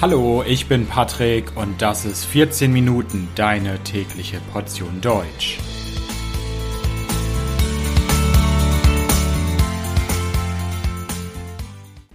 Hallo, ich bin Patrick und das ist 14 Minuten deine tägliche Portion Deutsch.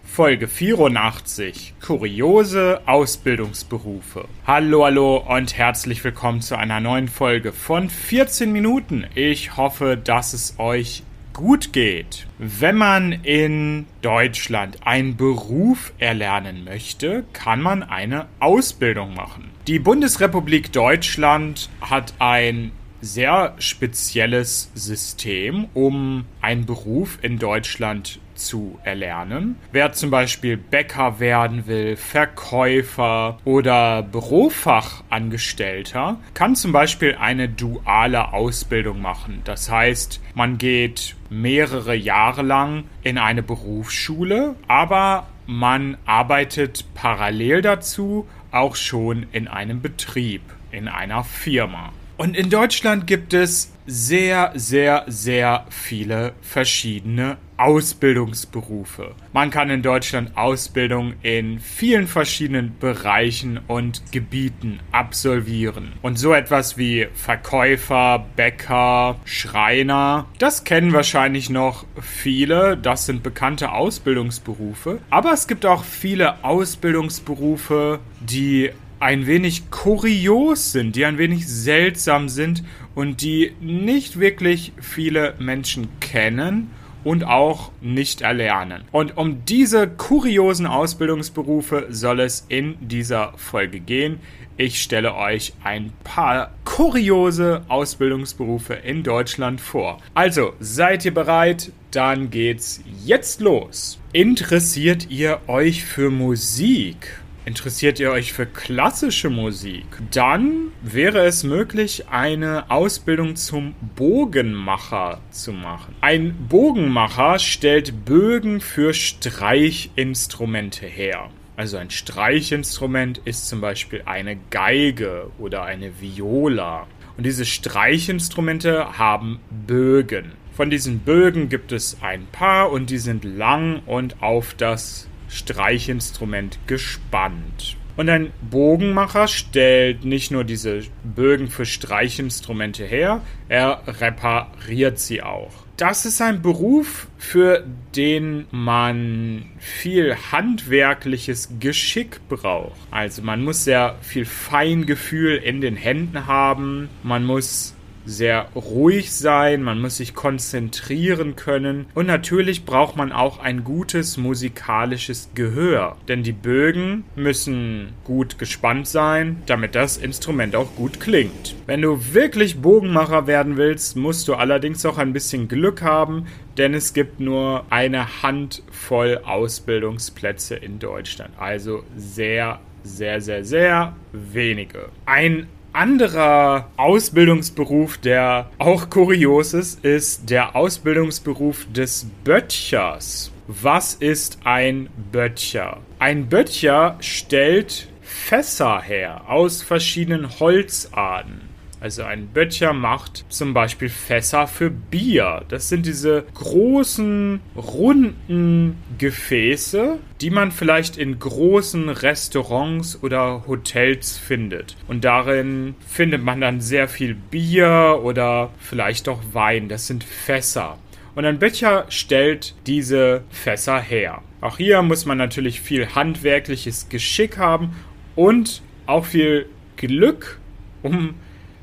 Folge 84 Kuriose Ausbildungsberufe. Hallo, hallo und herzlich willkommen zu einer neuen Folge von 14 Minuten. Ich hoffe, dass es euch gut geht. Wenn man in Deutschland einen Beruf erlernen möchte, kann man eine Ausbildung machen. Die Bundesrepublik Deutschland hat ein sehr spezielles System, um einen Beruf in Deutschland zu erlernen. Wer zum Beispiel Bäcker werden will, Verkäufer oder Bürofachangestellter, kann zum Beispiel eine duale Ausbildung machen. Das heißt, man geht mehrere Jahre lang in eine Berufsschule, aber man arbeitet parallel dazu auch schon in einem Betrieb, in einer Firma. Und in Deutschland gibt es sehr, sehr, sehr viele verschiedene Ausbildungsberufe. Man kann in Deutschland Ausbildung in vielen verschiedenen Bereichen und Gebieten absolvieren. Und so etwas wie Verkäufer, Bäcker, Schreiner, das kennen wahrscheinlich noch viele. Das sind bekannte Ausbildungsberufe. Aber es gibt auch viele Ausbildungsberufe, die ein wenig kurios sind, die ein wenig seltsam sind und die nicht wirklich viele Menschen kennen und auch nicht erlernen. Und um diese kuriosen Ausbildungsberufe soll es in dieser Folge gehen. Ich stelle euch ein paar kuriose Ausbildungsberufe in Deutschland vor. Also, seid ihr bereit? Dann geht's jetzt los. Interessiert ihr euch für Musik? Interessiert ihr euch für klassische Musik? Dann wäre es möglich, eine Ausbildung zum Bogenmacher zu machen. Ein Bogenmacher stellt Bögen für Streichinstrumente her. Also ein Streichinstrument ist zum Beispiel eine Geige oder eine Viola. Und diese Streichinstrumente haben Bögen. Von diesen Bögen gibt es ein paar und die sind lang und auf das Streichinstrument gespannt. Und ein Bogenmacher stellt nicht nur diese Bögen für Streichinstrumente her, er repariert sie auch. Das ist ein Beruf, für den man viel handwerkliches Geschick braucht. Also man muss sehr viel Feingefühl in den Händen haben, man muss sehr ruhig sein, man muss sich konzentrieren können und natürlich braucht man auch ein gutes musikalisches Gehör, denn die Bögen müssen gut gespannt sein, damit das Instrument auch gut klingt. Wenn du wirklich Bogenmacher werden willst, musst du allerdings auch ein bisschen Glück haben, denn es gibt nur eine Handvoll Ausbildungsplätze in Deutschland, also sehr sehr, sehr, sehr wenige. Ein anderer Ausbildungsberuf, der auch kurios ist, ist der Ausbildungsberuf des Böttchers. Was ist ein Böttcher? Ein Böttcher stellt Fässer her aus verschiedenen Holzarten. Also ein Böttcher macht zum Beispiel Fässer für Bier. Das sind diese großen, runden Gefäße, die man vielleicht in großen Restaurants oder Hotels findet. Und darin findet man dann sehr viel Bier oder vielleicht auch Wein. Das sind Fässer. Und ein Böttcher stellt diese Fässer her. Auch hier muss man natürlich viel handwerkliches Geschick haben und auch viel Glück, um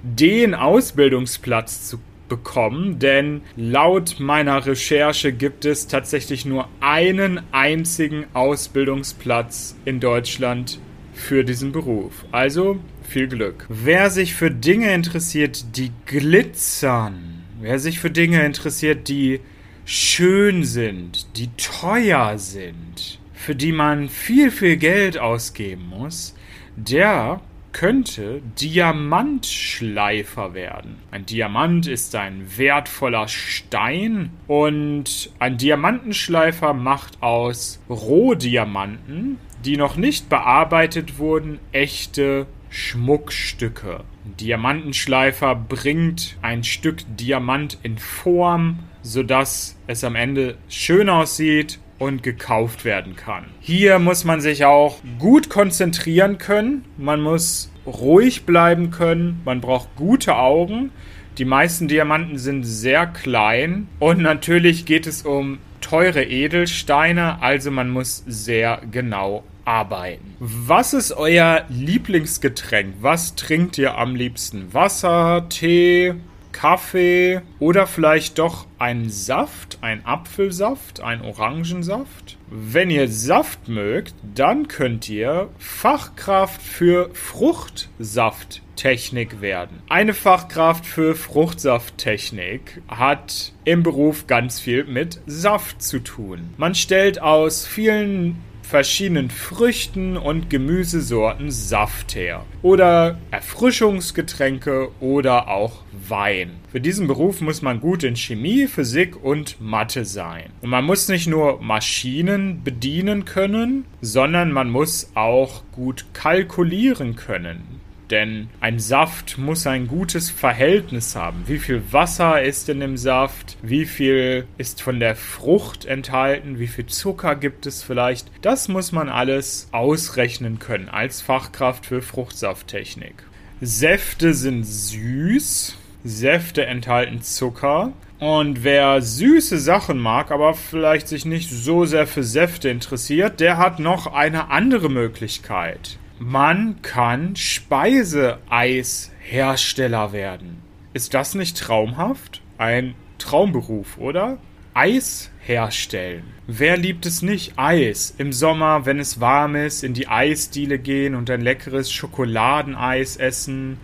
den Ausbildungsplatz zu bekommen, denn laut meiner Recherche gibt es tatsächlich nur einen einzigen Ausbildungsplatz in Deutschland für diesen Beruf. Also viel Glück. Wer sich für Dinge interessiert, die glitzern, wer sich für Dinge interessiert, die schön sind, die teuer sind, für die man viel, viel Geld ausgeben muss, der könnte Diamantschleifer werden. Ein Diamant ist ein wertvoller Stein und ein Diamantenschleifer macht aus Rohdiamanten, die noch nicht bearbeitet wurden, echte Schmuckstücke. Ein Diamantenschleifer bringt ein Stück Diamant in Form, sodass es am Ende schön aussieht und gekauft werden kann. Hier muss man sich auch gut konzentrieren können. Man muss ruhig bleiben können. Man braucht gute Augen. Die meisten Diamanten sind sehr klein. Und natürlich geht es um teure Edelsteine, also man muss sehr genau arbeiten. Was ist euer Lieblingsgetränk? Was trinkt ihr am liebsten? Wasser, Tee, Kaffee oder vielleicht doch einen Saft, ein Apfelsaft, ein Orangensaft? Wenn ihr Saft mögt, dann könnt ihr Fachkraft für Fruchtsafttechnik werden. Eine Fachkraft für Fruchtsafttechnik hat im Beruf ganz viel mit Saft zu tun. Man stellt aus vielen verschiedenen Früchten und Gemüsesorten Saft her. Oder Erfrischungsgetränke oder auch Wein. Für diesen Beruf muss man gut in Chemie, Physik und Mathe sein. Und man muss nicht nur Maschinen bedienen können, sondern man muss auch gut kalkulieren können. Denn ein Saft muss ein gutes Verhältnis haben. Wie viel Wasser ist in dem Saft? Wie viel ist von der Frucht enthalten? Wie viel Zucker gibt es vielleicht? Das muss man alles ausrechnen können als Fachkraft für Fruchtsafttechnik. Säfte sind süß. Säfte enthalten Zucker. Und wer süße Sachen mag, aber vielleicht sich nicht so sehr für Säfte interessiert, der hat noch eine andere Möglichkeit man kann Speiseeishersteller werden. Ist das nicht traumhaft? Ein Traumberuf, oder? Eis herstellen. Wer liebt es nicht? Eis. Im Sommer, wenn es warm ist, in die Eisdiele gehen und ein leckeres Schokoladeneis essen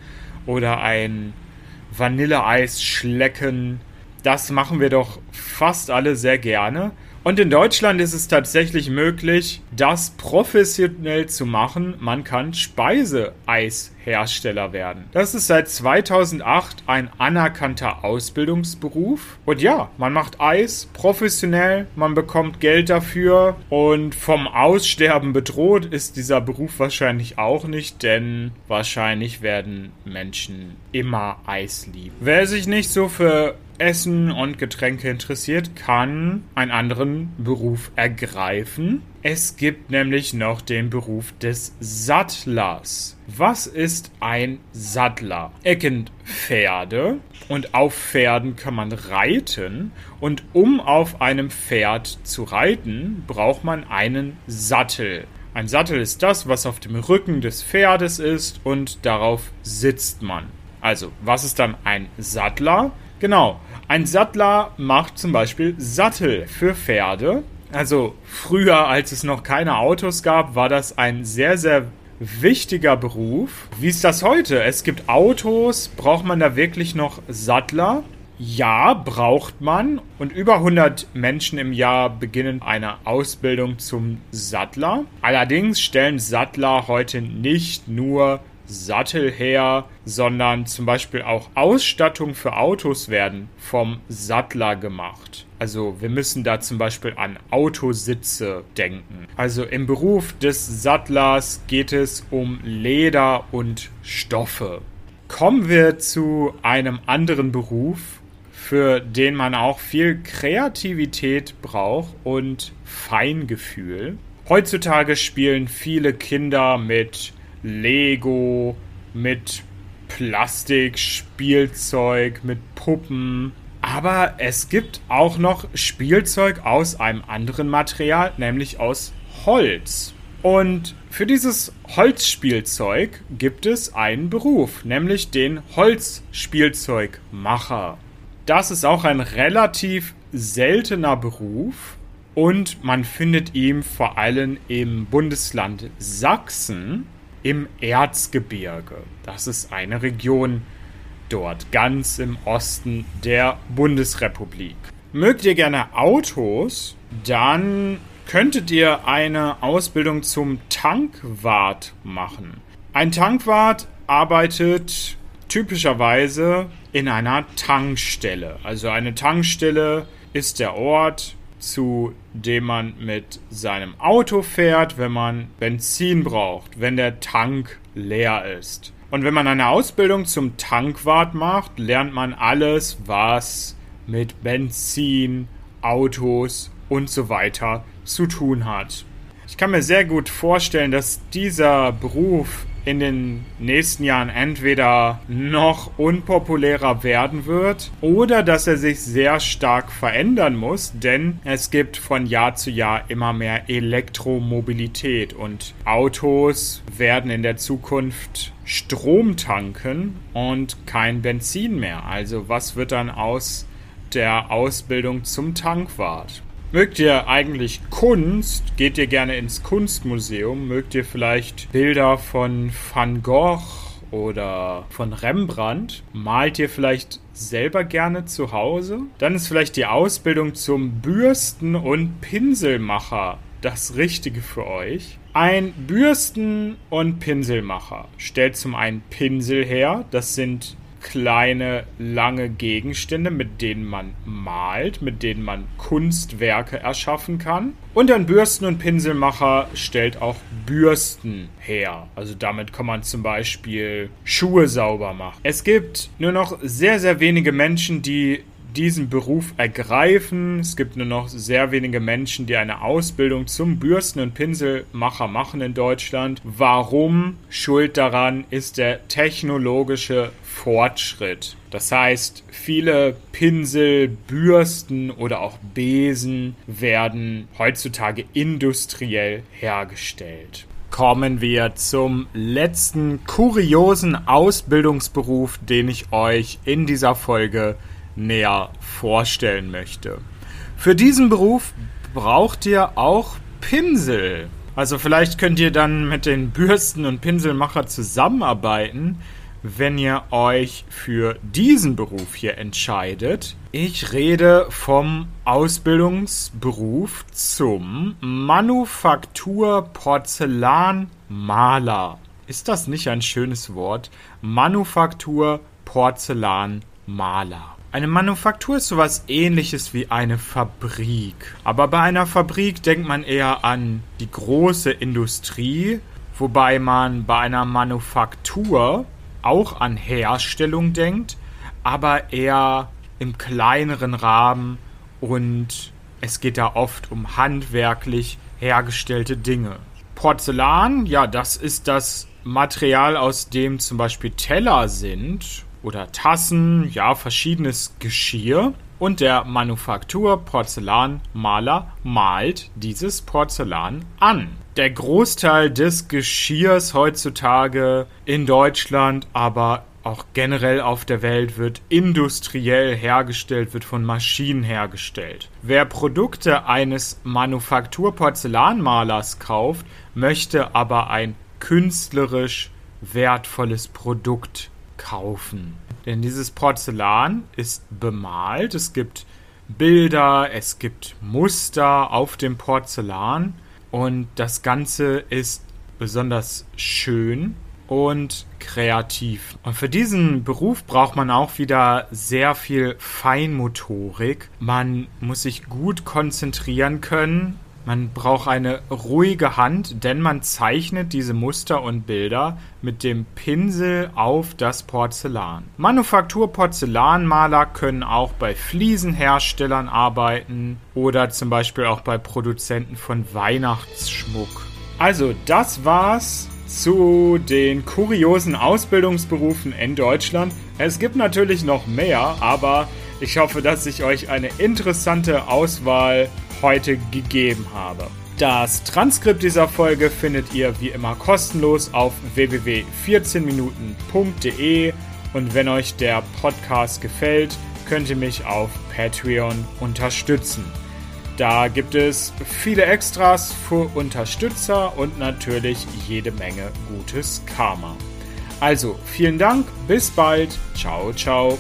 oder ein Vanilleeis schlecken. Das machen wir doch fast alle sehr gerne. Und in Deutschland ist es tatsächlich möglich, das professionell zu machen. Man kann Speiseeishersteller werden. Das ist seit 2008 ein anerkannter Ausbildungsberuf. Und ja, man macht Eis professionell, man bekommt Geld dafür und vom Aussterben bedroht ist dieser Beruf wahrscheinlich auch nicht, denn wahrscheinlich werden Menschen immer Eis lieben. Wer sich nicht so für Essen und Getränke interessiert, kann einen anderen Beruf ergreifen. Es gibt nämlich noch den Beruf des Sattlers. Was ist ein Sattler? Er kennt Pferde und auf Pferden kann man reiten und um auf einem Pferd zu reiten, braucht man einen Sattel. Ein Sattel ist das, was auf dem Rücken des Pferdes ist und darauf sitzt man. Also, was ist dann ein Sattler? Genau. Ein Sattler macht zum Beispiel Sattel für Pferde. Also früher, als es noch keine Autos gab, war das ein sehr, sehr wichtiger Beruf. Wie ist das heute? Es gibt Autos. Braucht man da wirklich noch Sattler? Ja, braucht man. Und über 100 Menschen im Jahr beginnen eine Ausbildung zum Sattler. Allerdings stellen Sattler heute nicht nur Sattel her, sondern zum Beispiel auch Ausstattung für Autos werden vom Sattler gemacht. Also wir müssen da zum Beispiel an Autositze denken. Also im Beruf des Sattlers geht es um Leder und Stoffe. Kommen wir zu einem anderen Beruf, für den man auch viel Kreativität braucht und Feingefühl. Heutzutage spielen viele Kinder mit Lego, mit Plastik, Spielzeug, mit Puppen. Aber es gibt auch noch Spielzeug aus einem anderen Material, nämlich aus Holz. Und für dieses Holzspielzeug gibt es einen Beruf, nämlich den Holzspielzeugmacher. Das ist auch ein relativ seltener Beruf und man findet ihn vor allem im Bundesland Sachsen im Erzgebirge. Das ist eine Region dort, ganz im Osten der Bundesrepublik. Mögt ihr gerne Autos, dann könntet ihr eine Ausbildung zum Tankwart machen. Ein Tankwart arbeitet typischerweise in einer Tankstelle. Also eine Tankstelle ist der Ort, zu dem man mit seinem Auto fährt, wenn man Benzin braucht, wenn der Tank leer ist. Und wenn man eine Ausbildung zum Tankwart macht, lernt man alles, was mit Benzin, Autos und so weiter zu tun hat. Ich kann mir sehr gut vorstellen, dass dieser Beruf in den nächsten Jahren entweder noch unpopulärer werden wird oder dass er sich sehr stark verändern muss, denn es gibt von Jahr zu Jahr immer mehr Elektromobilität und Autos werden in der Zukunft Strom tanken und kein Benzin mehr. Also was wird dann aus der Ausbildung zum Tankwart? Mögt ihr eigentlich Kunst? Geht ihr gerne ins Kunstmuseum? Mögt ihr vielleicht Bilder von Van Gogh oder von Rembrandt? Malt ihr vielleicht selber gerne zu Hause? Dann ist vielleicht die Ausbildung zum Bürsten- und Pinselmacher das Richtige für euch. Ein Bürsten- und Pinselmacher stellt zum einen Pinsel her, das sind kleine, lange Gegenstände, mit denen man malt, mit denen man Kunstwerke erschaffen kann. Und ein Bürsten- und Pinselmacher stellt auch Bürsten her. Also damit kann man zum Beispiel Schuhe sauber machen. Es gibt nur noch sehr, sehr wenige Menschen, die diesen Beruf ergreifen. Es gibt nur noch sehr wenige Menschen, die eine Ausbildung zum Bürsten- und Pinselmacher machen in Deutschland. Warum? Schuld daran ist der technologische Fortschritt. Das heißt, viele Pinsel, Bürsten oder auch Besen werden heutzutage industriell hergestellt kommen wir zum letzten kuriosen Ausbildungsberuf, den ich euch in dieser Folge näher vorstellen möchte. Für diesen Beruf braucht ihr auch Pinsel. Also vielleicht könnt ihr dann mit den Bürsten- und Pinselmacher zusammenarbeiten, wenn ihr euch für diesen Beruf hier entscheidet. Ich rede vom Ausbildungsberuf zum Manufaktur-Porzellanmaler. Ist das nicht ein schönes Wort? Manufaktur-Porzellanmaler. Eine Manufaktur ist sowas ähnliches wie eine Fabrik. Aber bei einer Fabrik denkt man eher an die große Industrie, wobei man bei einer Manufaktur auch an Herstellung denkt, aber eher im kleineren Rahmen und es geht da oft um handwerklich hergestellte Dinge. Porzellan, ja, das ist das Material, aus dem zum Beispiel Teller sind oder Tassen, ja, verschiedenes Geschirr. Und der Manufaktur-Porzellanmaler malt dieses Porzellan an. Der Großteil des Geschirrs heutzutage in Deutschland, aber auch generell auf der Welt wird industriell hergestellt, wird von Maschinen hergestellt. Wer Produkte eines Manufaktur-Porzellanmalers kauft, möchte aber ein künstlerisch wertvolles Produkt kaufen. Denn dieses Porzellan ist bemalt. Es gibt Bilder, es gibt Muster auf dem Porzellan. Und das Ganze ist besonders schön und kreativ. Und für diesen Beruf braucht man auch wieder sehr viel Feinmotorik. Man muss sich gut konzentrieren können man braucht eine ruhige Hand, denn man zeichnet diese Muster und Bilder mit dem Pinsel auf das Porzellan. Manufaktur-Porzellanmaler können auch bei Fliesenherstellern arbeiten oder zum Beispiel auch bei Produzenten von Weihnachtsschmuck. Also, das war's zu den kuriosen Ausbildungsberufen in Deutschland. Es gibt natürlich noch mehr, aber ich hoffe, dass ich euch eine interessante Auswahl heute gegeben habe. Das Transkript dieser Folge findet ihr wie immer kostenlos auf www.14minuten.de und wenn euch der Podcast gefällt, könnt ihr mich auf Patreon unterstützen. Da gibt es viele Extras für Unterstützer und natürlich jede Menge gutes Karma. Also vielen Dank, bis bald, ciao, ciao.